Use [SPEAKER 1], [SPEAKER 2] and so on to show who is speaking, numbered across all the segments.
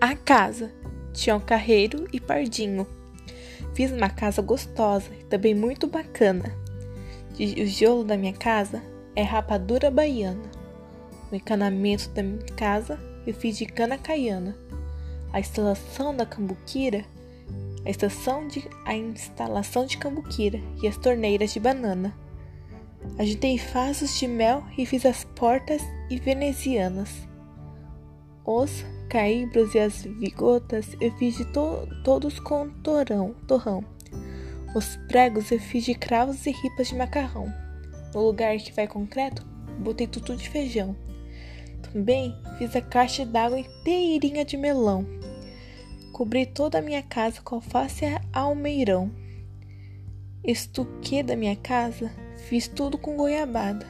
[SPEAKER 1] A casa tinha um carreiro e pardinho. Fiz uma casa gostosa e também muito bacana. O tijolo da minha casa é rapadura baiana. O encanamento da minha casa eu fiz de cana caiana. A instalação da cambuquira, a, estação de, a instalação de cambuquira e as torneiras de banana. Agitei fasos de mel e fiz as portas e venezianas. Os caibros e as vigotas eu fiz de to todos com torão, torrão. Os pregos eu fiz de cravos e ripas de macarrão. No lugar que vai concreto, botei tutu de feijão. Também fiz a caixa d'água inteirinha de melão. Cobri toda a minha casa com alface almeirão. Estuque da minha casa, fiz tudo com goiabada.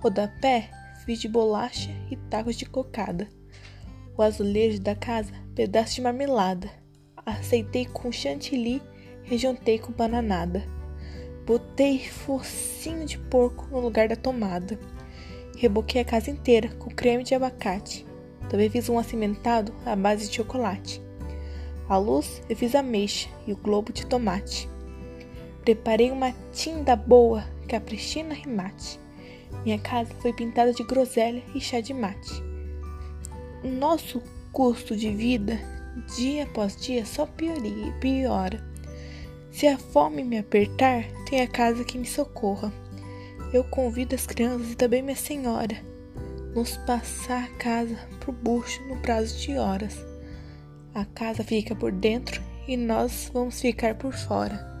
[SPEAKER 1] Rodapé, fiz de bolacha e tacos de cocada. O azulejo da casa, pedaço de marmelada. Aceitei com chantilly, rejuntei com bananada. Botei focinho de porco no lugar da tomada. Reboquei a casa inteira com creme de abacate. Também fiz um acimentado à base de chocolate. A luz eu fiz ameixa e o globo de tomate. Preparei uma tinta boa, caprichina e mate. Minha casa foi pintada de groselha e chá de mate. Nosso custo de vida, dia após dia, só piora. Se a fome me apertar, tem a casa que me socorra eu convido as crianças e também minha senhora nos passar a casa pro bucho no prazo de horas. A casa fica por dentro e nós vamos ficar por fora.